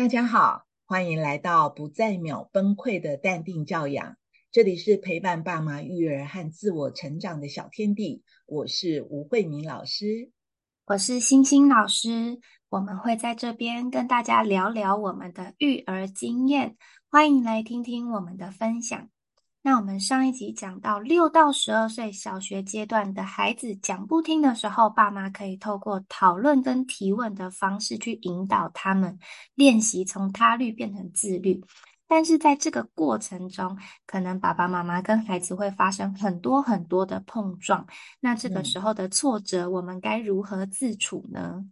大家好，欢迎来到不再秒崩溃的淡定教养。这里是陪伴爸妈育儿和自我成长的小天地。我是吴慧敏老师，我是星星老师。我们会在这边跟大家聊聊我们的育儿经验，欢迎来听听我们的分享。那我们上一集讲到六到十二岁小学阶段的孩子讲不听的时候，爸妈可以透过讨论跟提问的方式去引导他们练习从他律变成自律。但是在这个过程中，可能爸爸妈妈跟孩子会发生很多很多的碰撞。那这个时候的挫折，我们该如何自处呢？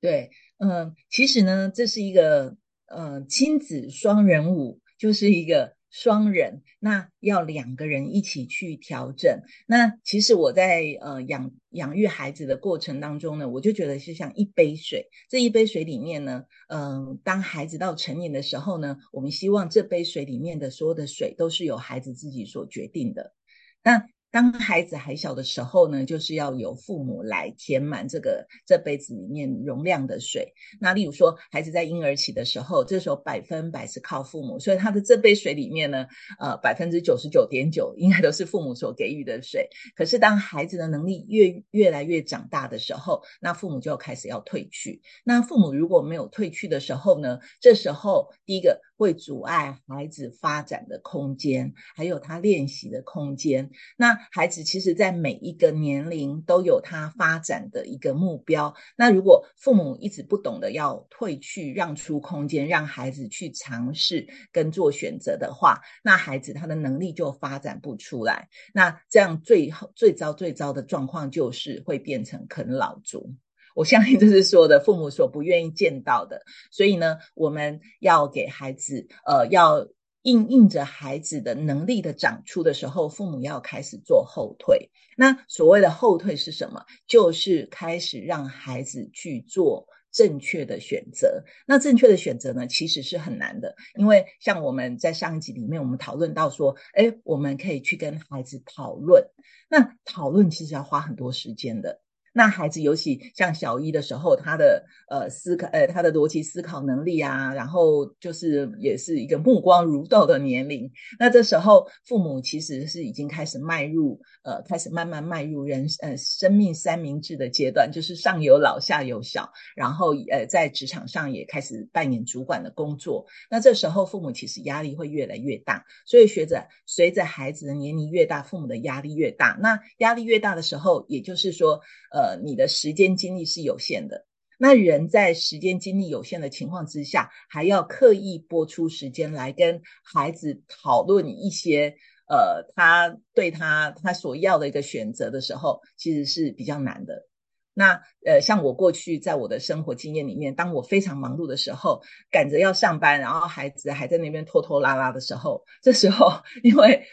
对，嗯，其实呢，这是一个呃亲子双人舞，就是一个。双人，那要两个人一起去调整。那其实我在呃养养育孩子的过程当中呢，我就觉得是像一杯水，这一杯水里面呢，嗯，当孩子到成年的时候呢，我们希望这杯水里面的所有的水都是由孩子自己所决定的。那当孩子还小的时候呢，就是要由父母来填满这个这杯子里面容量的水。那例如说，孩子在婴儿期的时候，这时候百分百是靠父母，所以他的这杯水里面呢，呃，百分之九十九点九应该都是父母所给予的水。可是当孩子的能力越越来越长大的时候，那父母就开始要退去。那父母如果没有退去的时候呢，这时候第一个会阻碍孩子发展的空间，还有他练习的空间。那孩子其实，在每一个年龄都有他发展的一个目标。那如果父母一直不懂得要退去，让出空间，让孩子去尝试跟做选择的话，那孩子他的能力就发展不出来。那这样最后最糟最糟的状况就是会变成啃老族。我相信这是所有的父母所不愿意见到的。所以呢，我们要给孩子，呃，要。应应着孩子的能力的长出的时候，父母要开始做后退。那所谓的后退是什么？就是开始让孩子去做正确的选择。那正确的选择呢，其实是很难的，因为像我们在上一集里面，我们讨论到说，哎，我们可以去跟孩子讨论。那讨论其实要花很多时间的。那孩子尤其像小一的时候，他的呃思考，呃他的逻辑思考能力啊，然后就是也是一个目光如豆的年龄。那这时候父母其实是已经开始迈入呃，开始慢慢迈入人呃生命三明治的阶段，就是上有老下有小，然后呃在职场上也开始扮演主管的工作。那这时候父母其实压力会越来越大，所以学着随着孩子的年龄越大，父母的压力越大。那压力越大的时候，也就是说呃。你的时间精力是有限的。那人在时间精力有限的情况之下，还要刻意拨出时间来跟孩子讨论一些呃，他对他他所要的一个选择的时候，其实是比较难的。那呃，像我过去在我的生活经验里面，当我非常忙碌的时候，赶着要上班，然后孩子还在那边拖拖拉拉的时候，这时候 因为。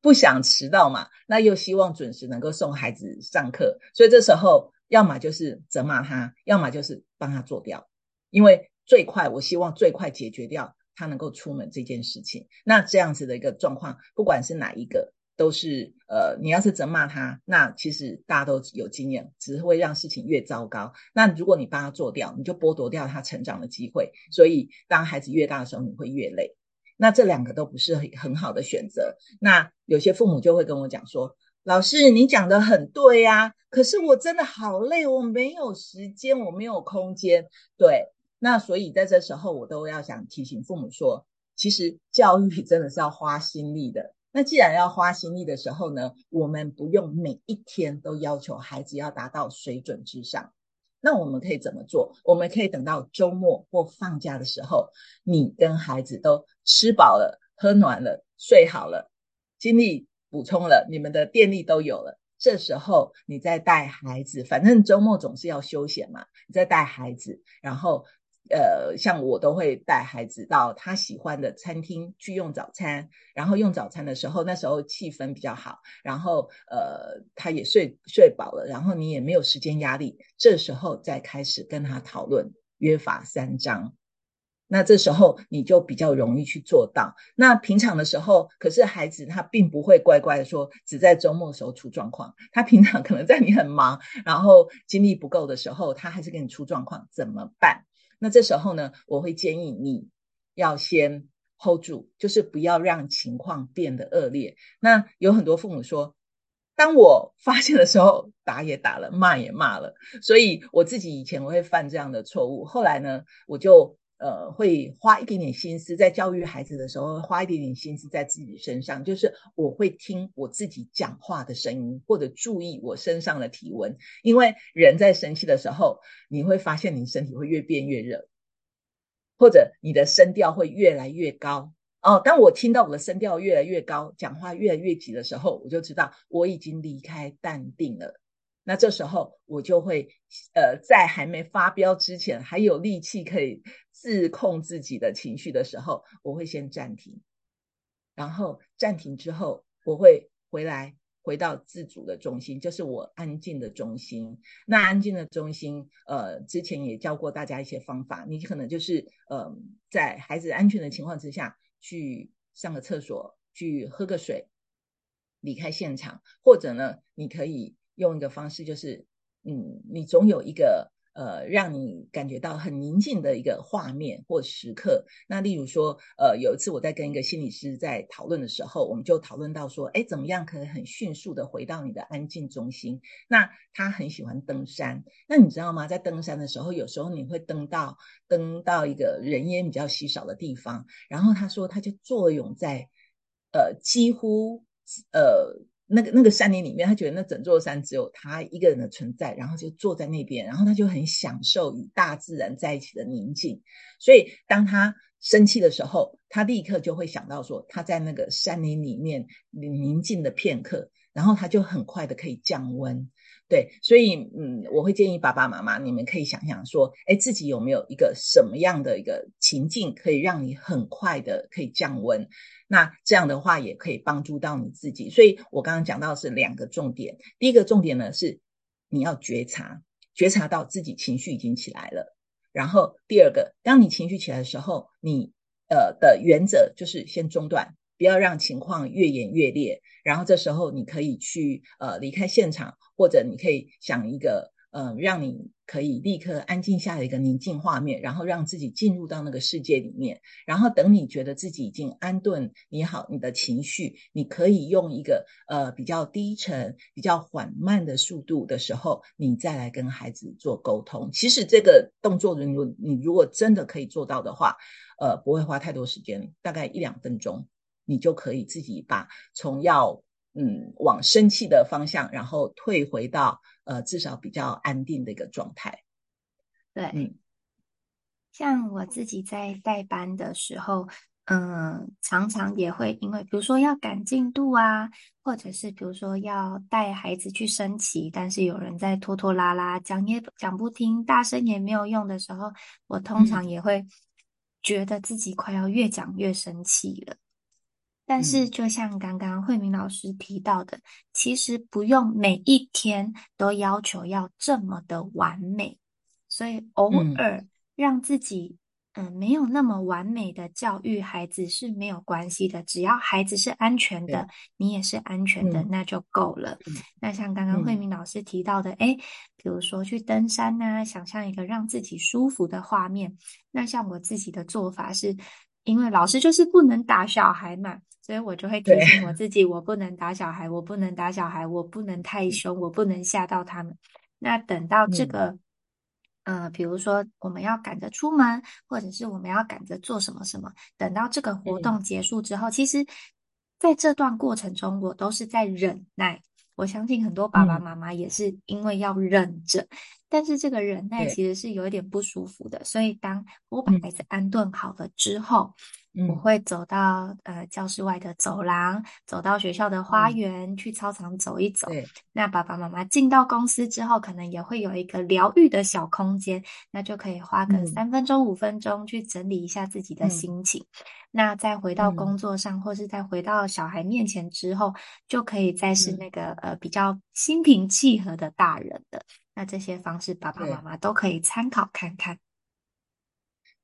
不想迟到嘛？那又希望准时能够送孩子上课，所以这时候要么就是责骂他，要么就是帮他做掉，因为最快，我希望最快解决掉他能够出门这件事情。那这样子的一个状况，不管是哪一个，都是呃，你要是责骂他，那其实大家都有经验，只会让事情越糟糕。那如果你帮他做掉，你就剥夺掉他成长的机会。所以当孩子越大的时候，你会越累。那这两个都不是很很好的选择。那有些父母就会跟我讲说：“老师，你讲的很对呀，可是我真的好累，我没有时间，我没有空间。”对，那所以在这时候，我都要想提醒父母说，其实教育真的是要花心力的。那既然要花心力的时候呢，我们不用每一天都要求孩子要达到水准之上。那我们可以怎么做？我们可以等到周末或放假的时候，你跟孩子都吃饱了、喝暖了、睡好了，精力补充了，你们的电力都有了。这时候你再带孩子，反正周末总是要休闲嘛，你再带孩子，然后。呃，像我都会带孩子到他喜欢的餐厅去用早餐，然后用早餐的时候，那时候气氛比较好，然后呃，他也睡睡饱了，然后你也没有时间压力，这时候再开始跟他讨论约法三章，那这时候你就比较容易去做到。那平常的时候，可是孩子他并不会乖乖的说，只在周末的时候出状况，他平常可能在你很忙，然后精力不够的时候，他还是给你出状况，怎么办？那这时候呢，我会建议你要先 hold 住，就是不要让情况变得恶劣。那有很多父母说，当我发现的时候，打也打了，骂也骂了，所以我自己以前我会犯这样的错误。后来呢，我就。呃，会花一点点心思在教育孩子的时候，花一点点心思在自己身上。就是我会听我自己讲话的声音，或者注意我身上的体温。因为人在生气的时候，你会发现你身体会越变越热，或者你的声调会越来越高。哦，当我听到我的声调越来越高，讲话越来越急的时候，我就知道我已经离开淡定了。那这时候我就会，呃，在还没发飙之前，还有力气可以自控自己的情绪的时候，我会先暂停，然后暂停之后，我会回来回到自主的中心，就是我安静的中心。那安静的中心，呃，之前也教过大家一些方法，你可能就是，呃，在孩子安全的情况之下去上个厕所，去喝个水，离开现场，或者呢，你可以。用一个方式，就是，嗯，你总有一个呃，让你感觉到很宁静的一个画面或时刻。那例如说，呃，有一次我在跟一个心理师在讨论的时候，我们就讨论到说，哎，怎么样可以很迅速的回到你的安静中心？那他很喜欢登山，那你知道吗？在登山的时候，有时候你会登到登到一个人烟比较稀少的地方，然后他说他就作用在，呃，几乎呃。那个那个山林里面，他觉得那整座山只有他一个人的存在，然后就坐在那边，然后他就很享受与大自然在一起的宁静。所以当他生气的时候，他立刻就会想到说他在那个山林里面宁静的片刻，然后他就很快的可以降温。对，所以嗯，我会建议爸爸妈妈，你们可以想想说，哎，自己有没有一个什么样的一个情境，可以让你很快的可以降温？那这样的话也可以帮助到你自己。所以我刚刚讲到是两个重点，第一个重点呢是你要觉察，觉察到自己情绪已经起来了。然后第二个，当你情绪起来的时候，你呃的原则就是先中断。不要让情况越演越烈，然后这时候你可以去呃离开现场，或者你可以想一个呃让你可以立刻安静下来一个宁静画面，然后让自己进入到那个世界里面，然后等你觉得自己已经安顿你好你的情绪，你可以用一个呃比较低沉、比较缓慢的速度的时候，你再来跟孩子做沟通。其实这个动作，如果你如果真的可以做到的话，呃不会花太多时间，大概一两分钟。你就可以自己把从要嗯往生气的方向，然后退回到呃至少比较安定的一个状态。对，嗯，像我自己在带班的时候，嗯，常常也会因为比如说要赶进度啊，或者是比如说要带孩子去升旗，但是有人在拖拖拉拉讲也讲不听，大声也没有用的时候，我通常也会觉得自己快要越讲越生气了。但是，就像刚刚慧明老师提到的，其实不用每一天都要求要这么的完美，所以偶尔让自己嗯没有那么完美的教育孩子是没有关系的，只要孩子是安全的，你也是安全的，那就够了。那像刚刚慧明老师提到的，哎，比如说去登山呐，想象一个让自己舒服的画面。那像我自己的做法是，因为老师就是不能打小孩嘛。所以我就会提醒我自己，我不能打小孩，我不能打小孩，我不能太凶，我不能吓到他们。那等到这个，呃，比如说我们要赶着出门，或者是我们要赶着做什么什么，等到这个活动结束之后，其实在这段过程中，我都是在忍耐。我相信很多爸爸妈妈也是因为要忍着，但是这个忍耐其实是有一点不舒服的。所以当我把孩子安顿好了之后，我会走到呃教室外的走廊，走到学校的花园，去操场走一走。那爸爸妈妈进到公司之后，可能也会有一个疗愈的小空间，那就可以花个三分钟、五分钟去整理一下自己的心情。那再回到工作上，或是再回到小孩面前之后，就可以再是那个呃比较心平气和的大人的。那这些方式，爸爸妈妈都可以参考看看。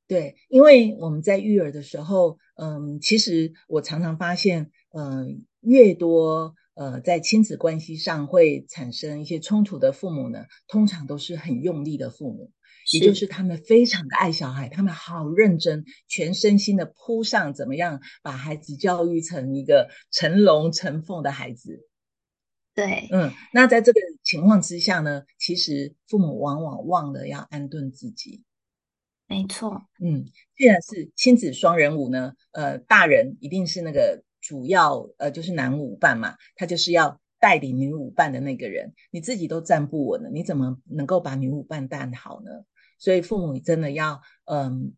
对，因为我们在育儿的时候，嗯，其实我常常发现，嗯，越多呃在亲子关系上会产生一些冲突的父母呢，通常都是很用力的父母，也就是他们非常的爱小孩，他们好认真，全身心的扑上怎么样把孩子教育成一个成龙成凤的孩子。对，嗯，那在这个情况之下呢，其实父母往往忘了要安顿自己。没错，嗯，既然是亲子双人舞呢，呃，大人一定是那个主要，呃，就是男舞伴嘛，他就是要带领女舞伴的那个人，你自己都站不稳了，你怎么能够把女舞伴带好呢？所以父母真的要，嗯，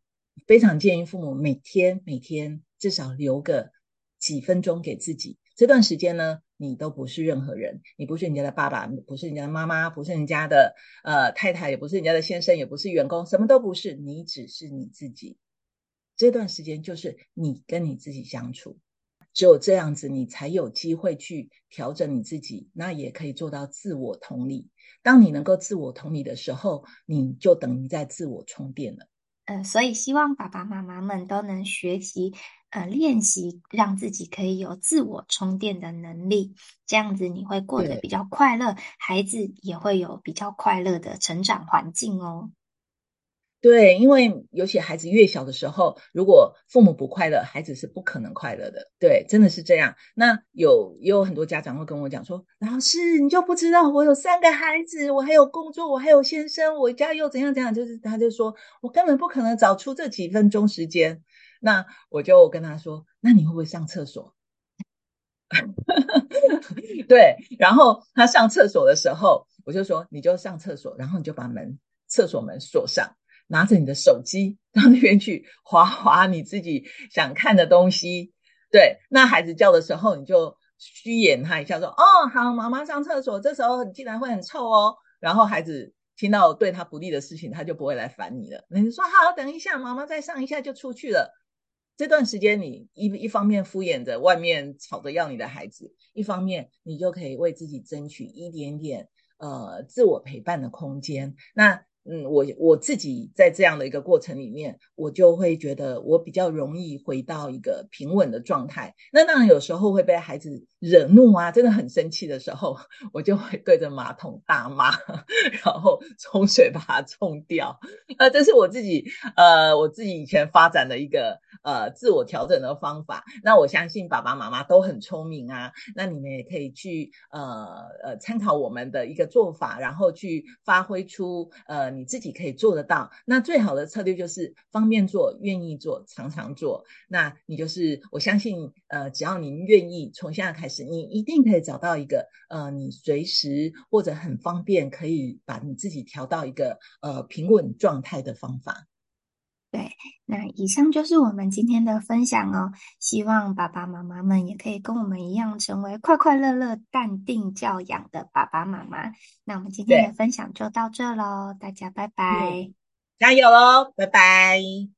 非常建议父母每天每天至少留个几分钟给自己，这段时间呢。你都不是任何人，你不是人家的爸爸，不是人家的妈妈，不是人家的呃太太，也不是人家的先生，也不是员工，什么都不是，你只是你自己。这段时间就是你跟你自己相处，只有这样子，你才有机会去调整你自己，那也可以做到自我同理。当你能够自我同理的时候，你就等于在自我充电了。嗯，所以希望爸爸妈妈们都能学习。呃，练习让自己可以有自我充电的能力，这样子你会过得比较快乐，孩子也会有比较快乐的成长环境哦。对，因为尤其孩子越小的时候，如果父母不快乐，孩子是不可能快乐的。对，真的是这样。那有也有很多家长会跟我讲说：“老师，你就不知道我有三个孩子，我还有工作，我还有先生，我家又怎样怎样。”就是他就说我根本不可能找出这几分钟时间。那我就跟他说：“那你会不会上厕所？” 对，然后他上厕所的时候，我就说：“你就上厕所，然后你就把门厕所门锁上，拿着你的手机 到那边去划划你自己想看的东西。”对，那孩子叫的时候，你就虚演他一下，说：“哦，好，妈妈上厕所，这时候你进来会很臭哦。”然后孩子听到对他不利的事情，他就不会来烦你了。你说：“好，等一下，妈妈再上一下就出去了。”这段时间，你一一方面敷衍着外面吵着要你的孩子，一方面你就可以为自己争取一点点呃自我陪伴的空间。那。嗯，我我自己在这样的一个过程里面，我就会觉得我比较容易回到一个平稳的状态。那当然有时候会被孩子惹怒啊，真的很生气的时候，我就会对着马桶大骂，然后冲水把它冲掉。呃，这是我自己呃我自己以前发展的一个呃自我调整的方法。那我相信爸爸妈妈都很聪明啊，那你们也可以去呃呃参考我们的一个做法，然后去发挥出呃。你自己可以做得到，那最好的策略就是方便做、愿意做、常常做。那你就是我相信，呃，只要您愿意，从现在开始，你一定可以找到一个，呃，你随时或者很方便可以把你自己调到一个呃平稳状态的方法。对，那以上就是我们今天的分享哦。希望爸爸妈妈们也可以跟我们一样，成为快快乐乐、淡定教养的爸爸妈妈。那我们今天的分享就到这喽，大家拜拜，加油哦，拜拜。